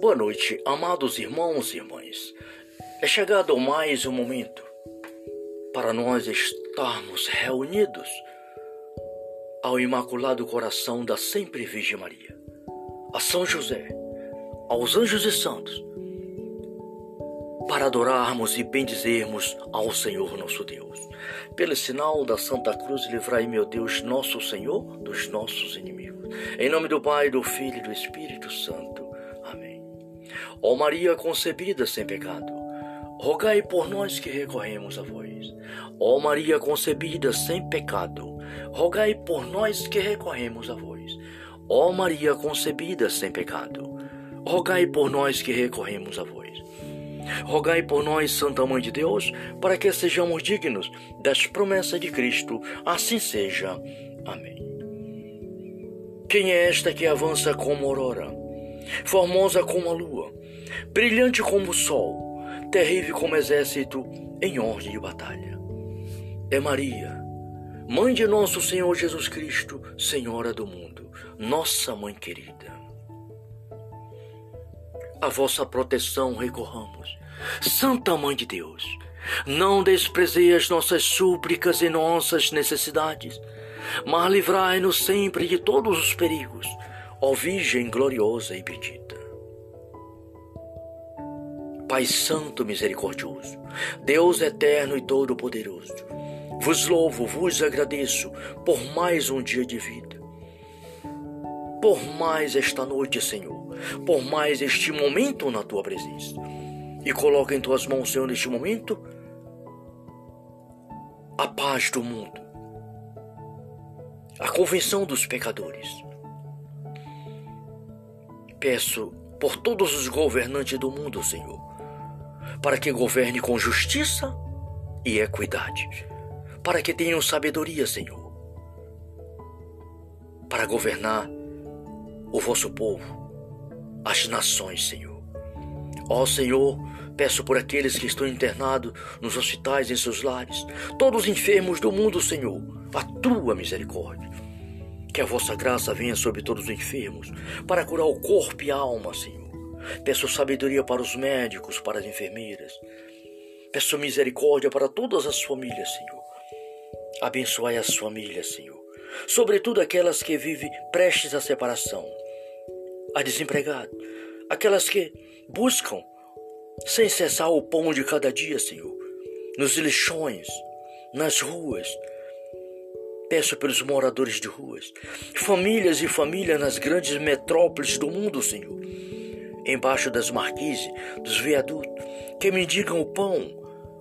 Boa noite, amados irmãos e irmãs. É chegado mais um momento para nós estarmos reunidos ao Imaculado Coração da Sempre Virgem Maria, a São José, aos anjos e santos, para adorarmos e bendizermos ao Senhor nosso Deus. Pelo sinal da Santa Cruz, livrai, meu Deus, nosso Senhor, dos nossos inimigos. Em nome do Pai, do Filho e do Espírito Santo. Ó Maria concebida sem pecado, rogai por nós que recorremos a vós. Ó Maria concebida sem pecado, rogai por nós que recorremos a vós. Ó Maria concebida sem pecado, rogai por nós que recorremos a vós. Rogai por nós, Santa Mãe de Deus, para que sejamos dignos das promessas de Cristo. Assim seja. Amém. Quem é esta que avança como aurora, formosa como a lua, brilhante como o sol, terrível como exército em ordem de batalha? É Maria, Mãe de nosso Senhor Jesus Cristo, Senhora do mundo, nossa Mãe querida. A vossa proteção recorramos Santa Mãe de Deus, não desprezei as nossas súplicas e nossas necessidades, mas livrai-nos sempre de todos os perigos, ó Virgem gloriosa e bendita. Pai Santo Misericordioso, Deus eterno e todo-poderoso, vos louvo, vos agradeço por mais um dia de vida, por mais esta noite, Senhor, por mais este momento na tua presença e coloca em tuas mãos, Senhor, neste momento, a paz do mundo, a convenção dos pecadores. Peço por todos os governantes do mundo, Senhor, para que governe com justiça e equidade, para que tenham sabedoria, Senhor, para governar o vosso povo, as nações, Senhor. Ó Senhor, peço por aqueles que estão internados nos hospitais, em seus lares, todos os enfermos do mundo, Senhor, a tua misericórdia. Que a vossa graça venha sobre todos os enfermos, para curar o corpo e a alma, Senhor. Peço sabedoria para os médicos, para as enfermeiras. Peço misericórdia para todas as famílias, Senhor. Abençoai as famílias, Senhor. Sobretudo aquelas que vivem prestes à separação, a desempregados, aquelas que buscam sem cessar o pão de cada dia, Senhor, nos lixões, nas ruas. Peço pelos moradores de ruas, famílias e famílias nas grandes metrópoles do mundo, Senhor, embaixo das marquises, dos viadutos, que me digam o pão,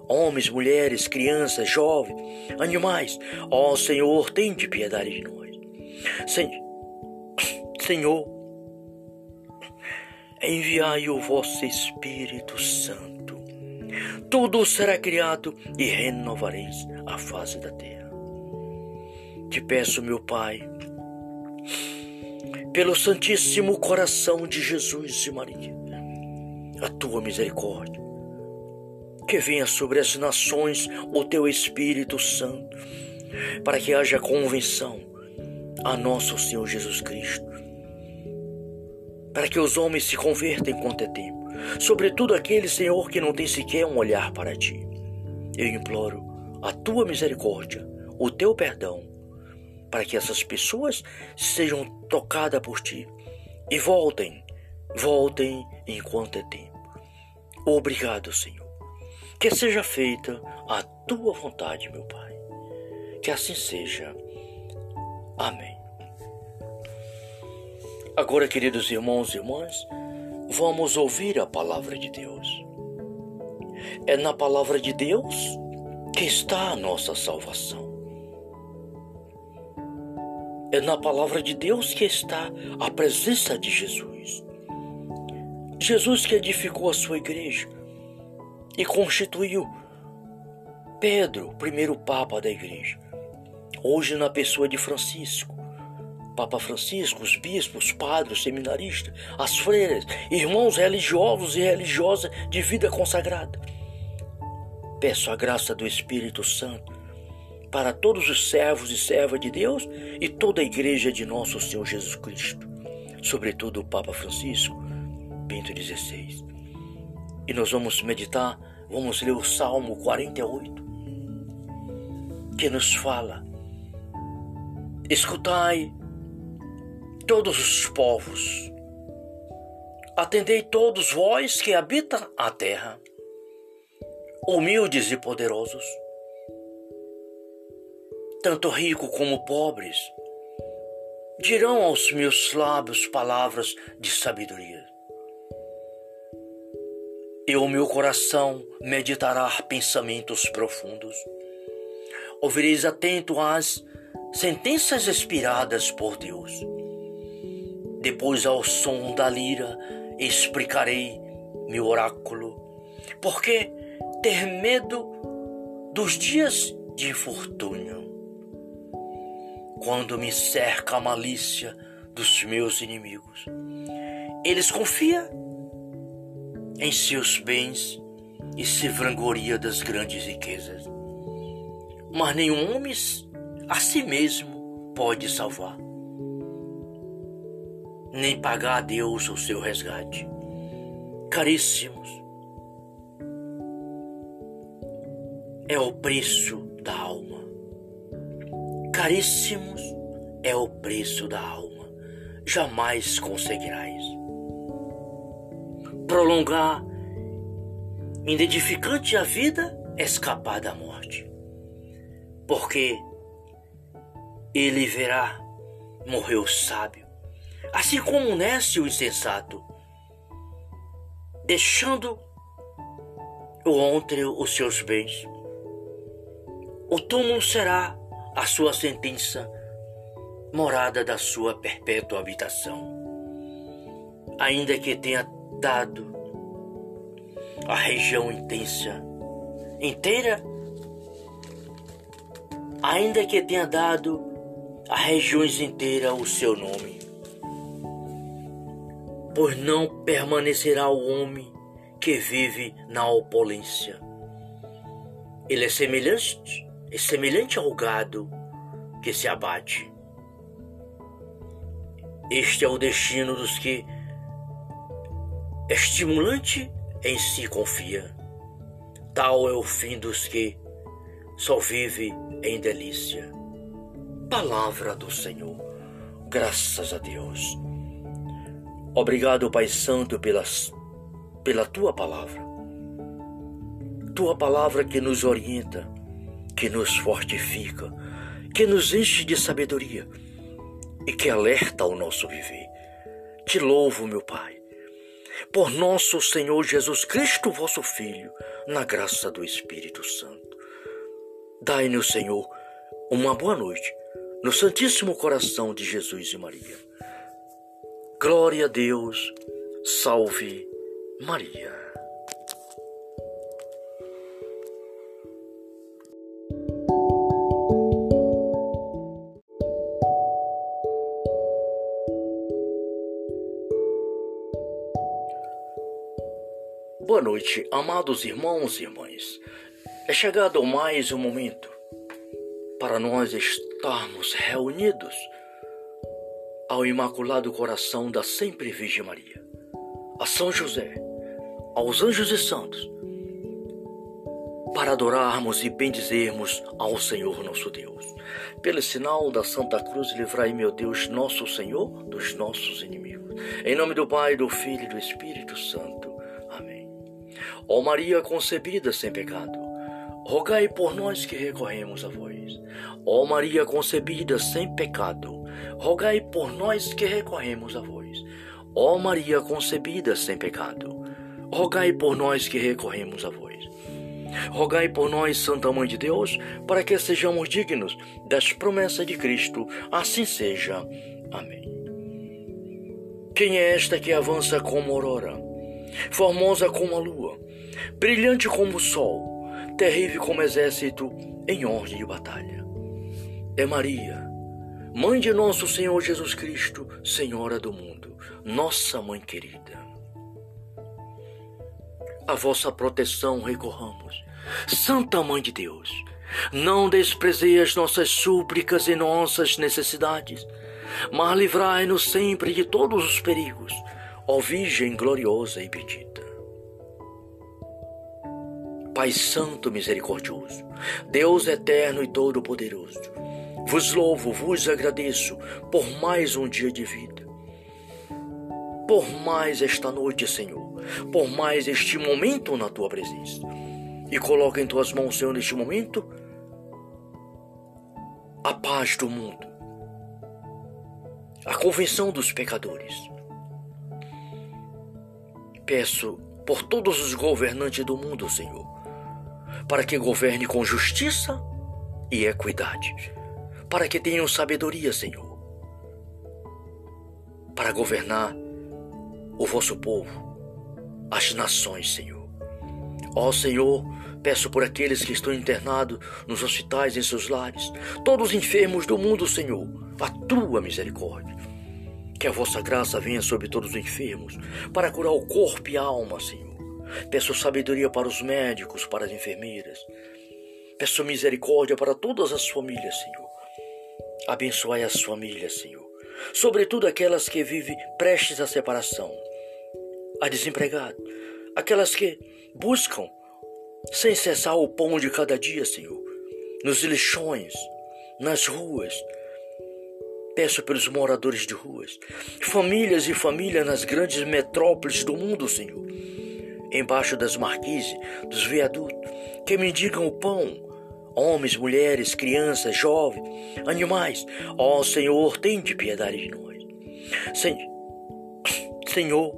homens, mulheres, crianças, jovens, animais. Ó Senhor, tem de piedade de nós. Senhor, enviai o vosso Espírito Santo. Tudo será criado e renovareis a face da terra. Te peço, meu Pai, pelo Santíssimo Coração de Jesus e Maria, a tua misericórdia, que venha sobre as nações o teu Espírito Santo, para que haja convenção a nosso Senhor Jesus Cristo para que os homens se convertam enquanto é tempo, sobretudo aquele, Senhor, que não tem sequer um olhar para ti. Eu imploro a tua misericórdia, o teu perdão, para que essas pessoas sejam tocadas por ti e voltem, voltem enquanto é tempo. Obrigado, Senhor. Que seja feita a tua vontade, meu Pai. Que assim seja. Amém. Agora, queridos irmãos e irmãs, vamos ouvir a palavra de Deus. É na palavra de Deus que está a nossa salvação. É na palavra de Deus que está a presença de Jesus. Jesus que edificou a sua igreja e constituiu Pedro, primeiro papa da igreja, hoje na pessoa de Francisco Papa Francisco, os bispos, padres, seminaristas, as freiras, irmãos religiosos e religiosas de vida consagrada. Peço a graça do Espírito Santo para todos os servos e servas de Deus e toda a igreja de nosso Senhor Jesus Cristo, sobretudo o Papa Francisco, Bento XVI. E nós vamos meditar, vamos ler o Salmo 48, que nos fala: Escutai todos os povos, atendei todos vós que habitam a terra, humildes e poderosos, tanto rico como pobres, dirão aos meus lábios palavras de sabedoria e o meu coração meditará pensamentos profundos. Ouvireis atento às sentenças expiradas por Deus. Depois, ao som da lira, explicarei meu oráculo, porque ter medo dos dias de infortúnio, quando me cerca a malícia dos meus inimigos. Eles confiam em seus bens e se vangloria das grandes riquezas. Mas nenhum homem a si mesmo pode salvar, nem pagar a Deus o seu resgate. Caríssimos, é o preço da alma. Caríssimos, é o preço da alma. Jamais conseguirás prolongar, identificante a vida, escapar da morte. Porque ele verá, morreu o sábio, assim como nasce o insensato, deixando o ontem os seus bens. O túmulo será a sua sentença, morada da sua perpétua habitação. Ainda que tenha dado a região intensa inteira, ainda que tenha dado a regiões inteiras o seu nome. Pois não permanecerá o homem que vive na opulência. Ele é semelhante, é semelhante ao gado que se abate. Este é o destino dos que estimulante em si confia. Tal é o fim dos que só vive em delícia. Palavra do Senhor, graças a Deus. Obrigado, Pai Santo, pelas, pela tua palavra. Tua palavra que nos orienta, que nos fortifica, que nos enche de sabedoria e que alerta o nosso viver. Te louvo, meu Pai por nosso Senhor Jesus Cristo, vosso Filho, na graça do Espírito Santo. Dai-nos, Senhor, uma boa noite no Santíssimo Coração de Jesus e Maria. Glória a Deus, salve Maria. Boa noite, amados irmãos e irmãs. É chegado mais um momento para nós estarmos reunidos ao Imaculado Coração da Sempre Virgem Maria, a São José, aos anjos e santos, para adorarmos e bendizermos ao Senhor nosso Deus. Pelo sinal da Santa Cruz, livrai, meu Deus, nosso Senhor, dos nossos inimigos. Em nome do Pai, do Filho e do Espírito Santo. Ó Maria concebida sem pecado, rogai por nós que recorremos a vós. Ó Maria concebida sem pecado, rogai por nós que recorremos a vós. Ó Maria concebida sem pecado, rogai por nós que recorremos a vós. Rogai por nós, Santa Mãe de Deus, para que sejamos dignos das promessas de Cristo. Assim seja. Amém. Quem é esta que avança como aurora, formosa como a lua? Brilhante como o sol, terrível como exército em ordem de batalha. É Maria, mãe de nosso Senhor Jesus Cristo, Senhora do mundo, nossa mãe querida. A vossa proteção recorramos, Santa Mãe de Deus. Não desprezei as nossas súplicas e nossas necessidades, mas livrai-nos sempre de todos os perigos ó Virgem gloriosa e bendita. Pai Santo Misericordioso, Deus eterno e todo-poderoso, vos louvo, vos agradeço por mais um dia de vida, por mais esta noite, Senhor, por mais este momento na tua presença. E coloca em tuas mãos, Senhor, neste momento, a paz do mundo, a convenção dos pecadores. Peço por todos os governantes do mundo, Senhor, para que governe com justiça e equidade, para que tenham sabedoria, Senhor, para governar o vosso povo, as nações, Senhor. Ó Senhor, peço por aqueles que estão internados nos hospitais, em seus lares, todos os enfermos do mundo, Senhor, a tua misericórdia. Que a vossa graça venha sobre todos os enfermos, para curar o corpo e a alma, Senhor Peço sabedoria para os médicos, para as enfermeiras. Peço misericórdia para todas as famílias, Senhor. Abençoai as famílias, Senhor. Sobretudo aquelas que vivem prestes à separação, a desempregado, aquelas que buscam sem cessar o pão de cada dia, Senhor, nos lixões, nas ruas. Peço pelos moradores de ruas, famílias e famílias nas grandes metrópoles do mundo, Senhor embaixo das marquises, dos viadutos, que mendigam o pão, homens, mulheres, crianças, jovens, animais. Ó oh, Senhor, tem de piedade de nós. Sen Senhor,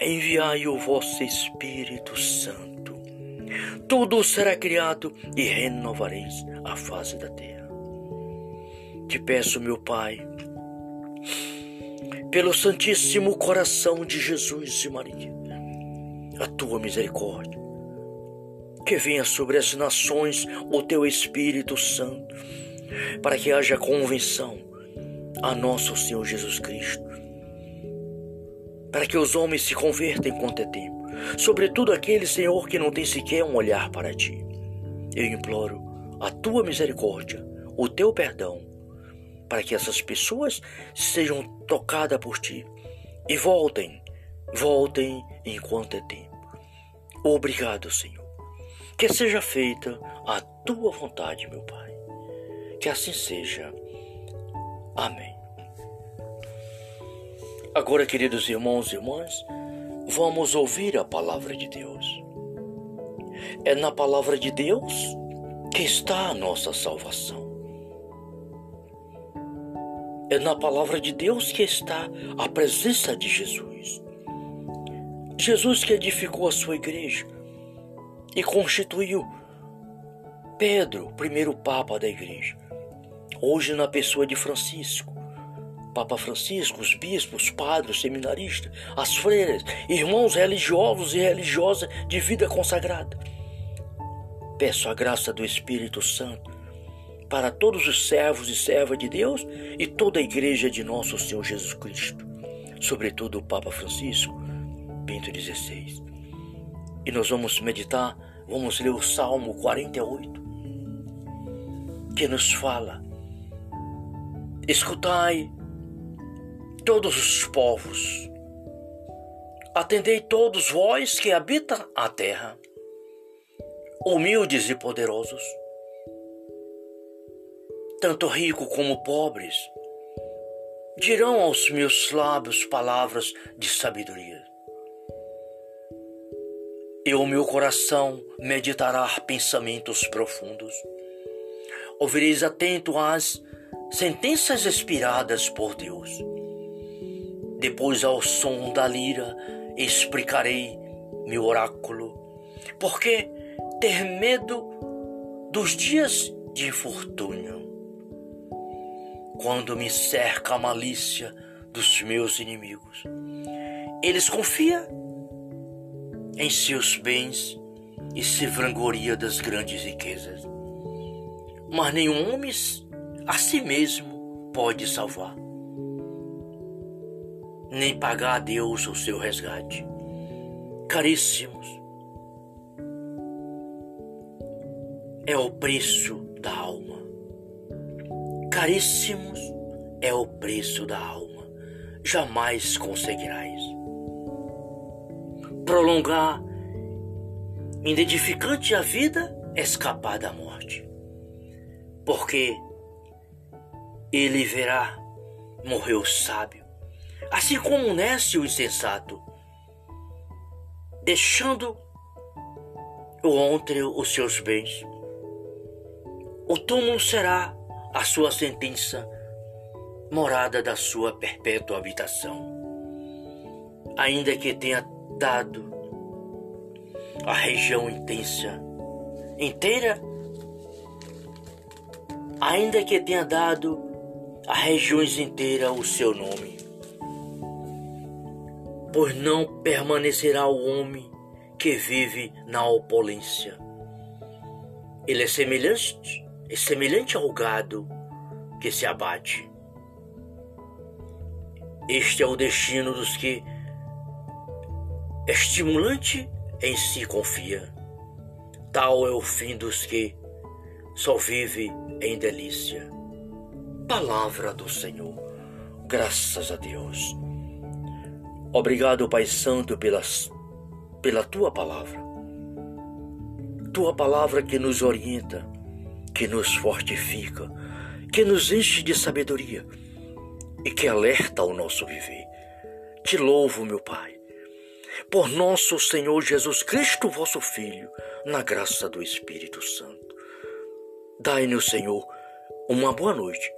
enviai o vosso Espírito Santo. Tudo será criado e renovareis a face da terra. Te peço, meu Pai, pelo Santíssimo Coração de Jesus e Maria, a tua misericórdia. Que venha sobre as nações o teu Espírito Santo, para que haja convenção a nosso Senhor Jesus Cristo, para que os homens se convertam enquanto é tempo, sobretudo aquele Senhor que não tem sequer um olhar para ti. Eu imploro a tua misericórdia, o teu perdão para que essas pessoas sejam tocadas por ti e voltem, voltem enquanto é tempo. Obrigado, Senhor. Que seja feita a tua vontade, meu Pai. Que assim seja. Amém. Agora, queridos irmãos e irmãs, vamos ouvir a palavra de Deus. É na palavra de Deus que está a nossa salvação. É na palavra de Deus que está a presença de Jesus. Jesus que edificou a sua igreja e constituiu Pedro, primeiro Papa da igreja. Hoje, na pessoa de Francisco, Papa Francisco, os bispos, padres, seminaristas, as freiras, irmãos religiosos e religiosas de vida consagrada. Peço a graça do Espírito Santo para todos os servos e servas de Deus e toda a igreja de nosso Senhor Jesus Cristo, sobretudo o Papa Francisco, Bento XVI. E nós vamos meditar, vamos ler o Salmo 48, que nos fala: Escutai todos os povos, atendei todos vós que habitam a terra, humildes e poderosos tanto rico como pobres, dirão aos meus lábios palavras de sabedoria. E o meu coração meditará pensamentos profundos. Ouvireis atento às sentenças inspiradas por Deus. Depois, ao som da lira, explicarei meu oráculo. Porque ter medo dos dias de infortúnio quando me cerca a malícia dos meus inimigos. Eles confiam em seus bens e se vangloria das grandes riquezas. Mas nenhum homem a si mesmo pode salvar, nem pagar a Deus o seu resgate. Caríssimos, é o preço da alma caríssimos é o preço da alma. jamais conseguirás. Prolongar inedificante a vida, escapar da morte. Porque ele verá morrer o sábio, assim como nasce o insensato, deixando o ontem os seus bens. O túmulo será a sua sentença, morada da sua perpétua habitação. Ainda que tenha dado a região intensa inteira, ainda que tenha dado a regiões inteiras o seu nome. Pois não permanecerá o homem que vive na opulência. Ele é semelhante, é semelhante ao gado que se abate. Este é o destino dos que estimulante em si confia. Tal é o fim dos que só vive em delícia. Palavra do Senhor. Graças a Deus. Obrigado, Pai Santo, pelas, pela tua palavra. Tua palavra que nos orienta, que nos fortifica, que nos enche de sabedoria e que alerta o nosso viver. Te louvo, meu Pai por nosso Senhor Jesus Cristo, vosso Filho, na graça do Espírito Santo. Dai-nos, Senhor, uma boa noite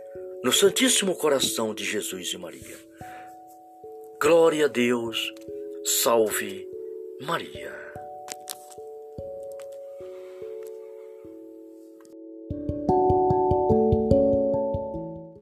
no Santíssimo Coração de Jesus e Maria. Glória a Deus, salve Maria.